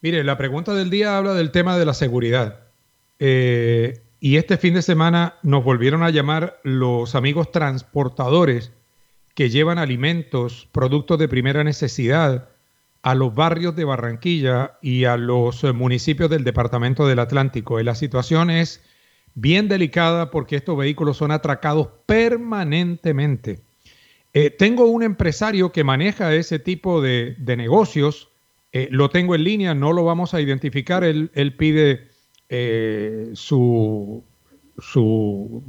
Mire, la pregunta del día habla del tema de la seguridad. Eh, y este fin de semana nos volvieron a llamar los amigos transportadores que llevan alimentos, productos de primera necesidad a los barrios de Barranquilla y a los municipios del Departamento del Atlántico. Y la situación es bien delicada porque estos vehículos son atracados permanentemente. Eh, tengo un empresario que maneja ese tipo de, de negocios, eh, lo tengo en línea, no lo vamos a identificar, él, él pide eh, su, su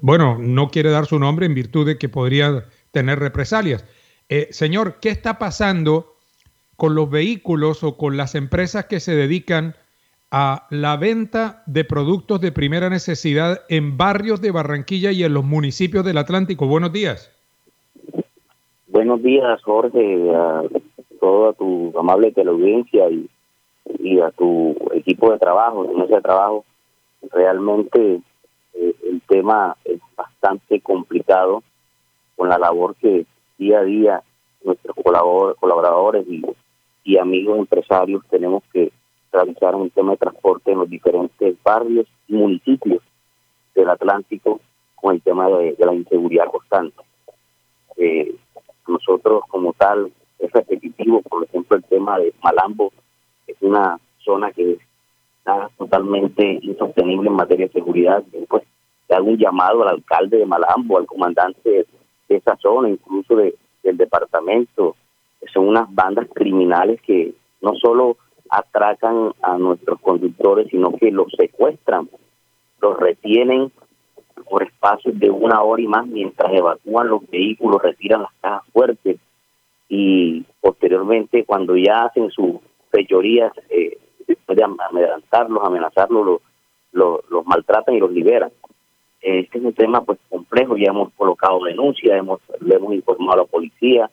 bueno, no quiere dar su nombre en virtud de que podría tener represalias. Eh, señor, ¿qué está pasando con los vehículos o con las empresas que se dedican a la venta de productos de primera necesidad en barrios de Barranquilla y en los municipios del Atlántico? Buenos días. Buenos días, Jorge, toda tu amable teleaudiencia y, y a tu equipo de trabajo, mesa de trabajo. Realmente eh, el tema es bastante complicado con la labor que día a día nuestros colaboradores y, y amigos empresarios tenemos que realizar un tema de transporte en los diferentes barrios y municipios del Atlántico con el tema de, la inseguridad constante. Eh, nosotros como tal es repetitivo, por ejemplo el tema de Malambo es una zona que está totalmente insostenible en materia de seguridad. Pues se hago un llamado al alcalde de Malambo, al comandante de, esa zona, incluso de, del departamento. Son unas bandas criminales que no solo atracan a nuestros conductores, sino que los secuestran, los retienen por espacios de una hora y más mientras evacúan los vehículos, retiran las cajas fuertes y posteriormente cuando ya hacen sus fechorías, eh, después de amedrantarlos, amenazarlos, los, maltratan y los liberan. Este es un tema pues complejo, ya hemos colocado denuncias, hemos, le hemos informado a la policía,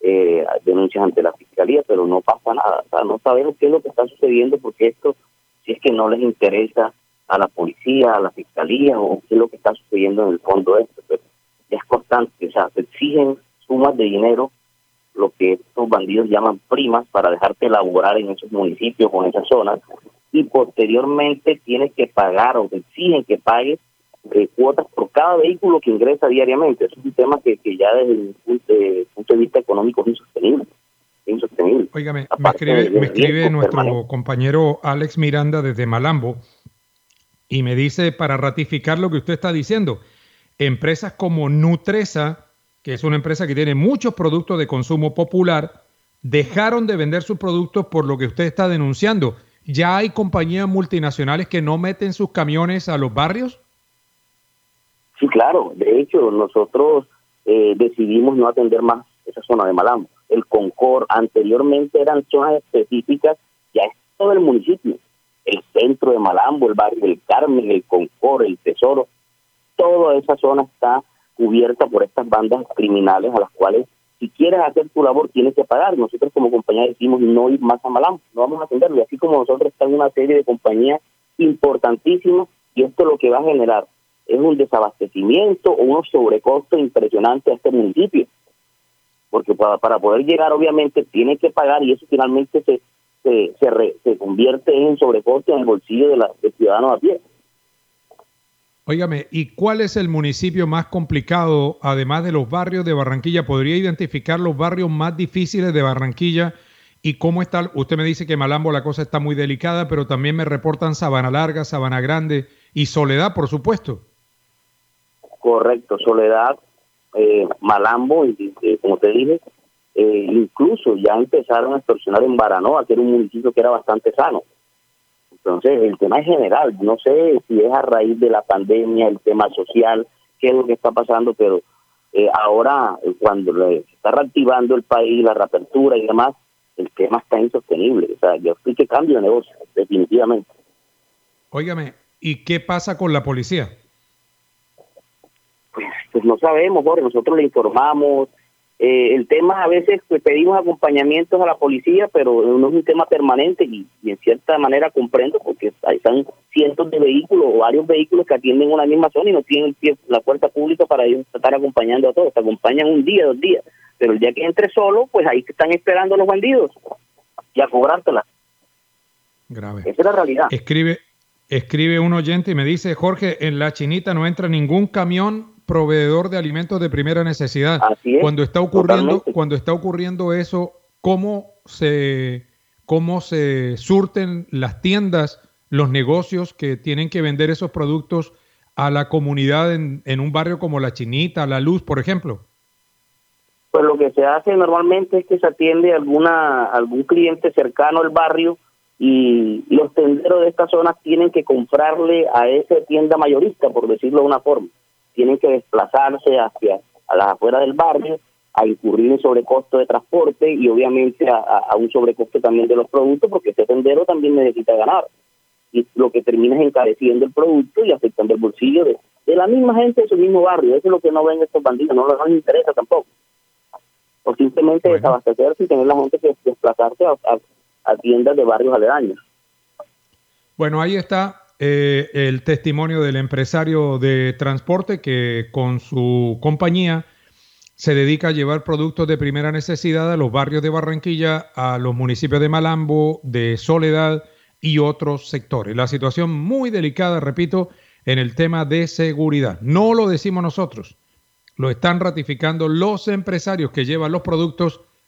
eh, denuncias ante la fiscalía, pero no pasa nada, o sea, no sabemos qué es lo que está sucediendo porque esto, si es que no les interesa a la policía, a la fiscalía o qué es lo que está sucediendo en el fondo esto, pero es constante, o sea, se exigen sumas de dinero lo que estos bandidos llaman primas para dejarte elaborar en esos municipios o en esas zonas y posteriormente tienes que pagar o te exigen que pagues eh, cuotas por cada vehículo que ingresa diariamente. Eso es un tema que, que ya desde el punto de, vista económico es insostenible. insostenible. Óigame, me escribe, me escribe nuestro compañero Alex Miranda desde Malambo y me dice para ratificar lo que usted está diciendo, empresas como Nutresa que es una empresa que tiene muchos productos de consumo popular, dejaron de vender sus productos por lo que usted está denunciando. ¿Ya hay compañías multinacionales que no meten sus camiones a los barrios? Sí, claro. De hecho, nosotros eh, decidimos no atender más esa zona de Malambo. El Concord anteriormente eran zonas específicas, ya es todo el municipio. El centro de Malambo, el barrio del Carmen, el Concord, el Tesoro, toda esa zona está cubierta por estas bandas criminales a las cuales si quieres hacer tu labor tienes que pagar. Nosotros como compañía decimos no ir más a Malam, no vamos a atenderlo. Y así como nosotros estamos una serie de compañías importantísimas y esto lo que va a generar es un desabastecimiento o unos sobrecostos impresionantes a este municipio. Porque para, para poder llegar obviamente tiene que pagar y eso finalmente se se, se, se convierte en sobrecosto en el bolsillo de, la, de ciudadanos a pie. Óigame, ¿y cuál es el municipio más complicado, además de los barrios de Barranquilla? ¿Podría identificar los barrios más difíciles de Barranquilla? ¿Y cómo está? Usted me dice que Malambo la cosa está muy delicada, pero también me reportan Sabana Larga, Sabana Grande y Soledad, por supuesto. Correcto, Soledad, eh, Malambo, y, como te dije, eh, incluso ya empezaron a extorsionar en Baranoa, que era un municipio que era bastante sano. Entonces, el tema es general. No sé si es a raíz de la pandemia, el tema social, qué es lo que está pasando, pero eh, ahora, cuando se está reactivando el país, la reapertura y demás, el tema está insostenible. O sea, yo estoy que cambio de negocio, definitivamente. Óigame, ¿y qué pasa con la policía? Pues, pues no sabemos, Jorge, nosotros le informamos, eh, el tema a veces pues, pedimos acompañamientos a la policía, pero no es un tema permanente y, en cierta manera comprendo porque hay están cientos de vehículos o varios vehículos que atienden una misma zona y no tienen la fuerza pública para ellos estar acompañando a todos. Se acompañan un día, dos días, pero el día que entre solo, pues ahí están esperando los bandidos y a cobrártela. Grave. Esa es la realidad. Escribe, escribe un oyente y me dice, Jorge, en la chinita no entra ningún camión proveedor de alimentos de primera necesidad. cuando está ocurriendo, cuando está ocurriendo eso, ¿cómo se, cómo se surten las tiendas, los negocios que tienen que vender esos productos a la comunidad en, en un barrio como La Chinita, La Luz, por ejemplo? Pues lo que se hace normalmente es que se atiende a alguna, algún cliente cercano al barrio y los tenderos de esta zona tienen que comprarle a esa tienda mayorista, por decirlo de una forma tienen que desplazarse hacia a las afueras del barrio, a incurrir en sobrecosto de transporte y obviamente a, un sobrecosto también de los productos, porque ese tendero también necesita ganar. Y lo que termina es encareciendo el producto y afectando el bolsillo de, la misma gente de su mismo barrio. Eso es lo que no ven estos bandidos, no, les interesa tampoco. O simplemente desabastecerse y tener la gente que desplazarse a tiendas de barrios aledaños. Bueno, ahí está eh, el testimonio del empresario de transporte que con su compañía se dedica a llevar productos de primera necesidad a los barrios de Barranquilla, a los municipios de Malambo, de Soledad y otros sectores. La situación muy delicada, repito, en el tema de seguridad. No lo decimos nosotros, lo están ratificando los empresarios que llevan los productos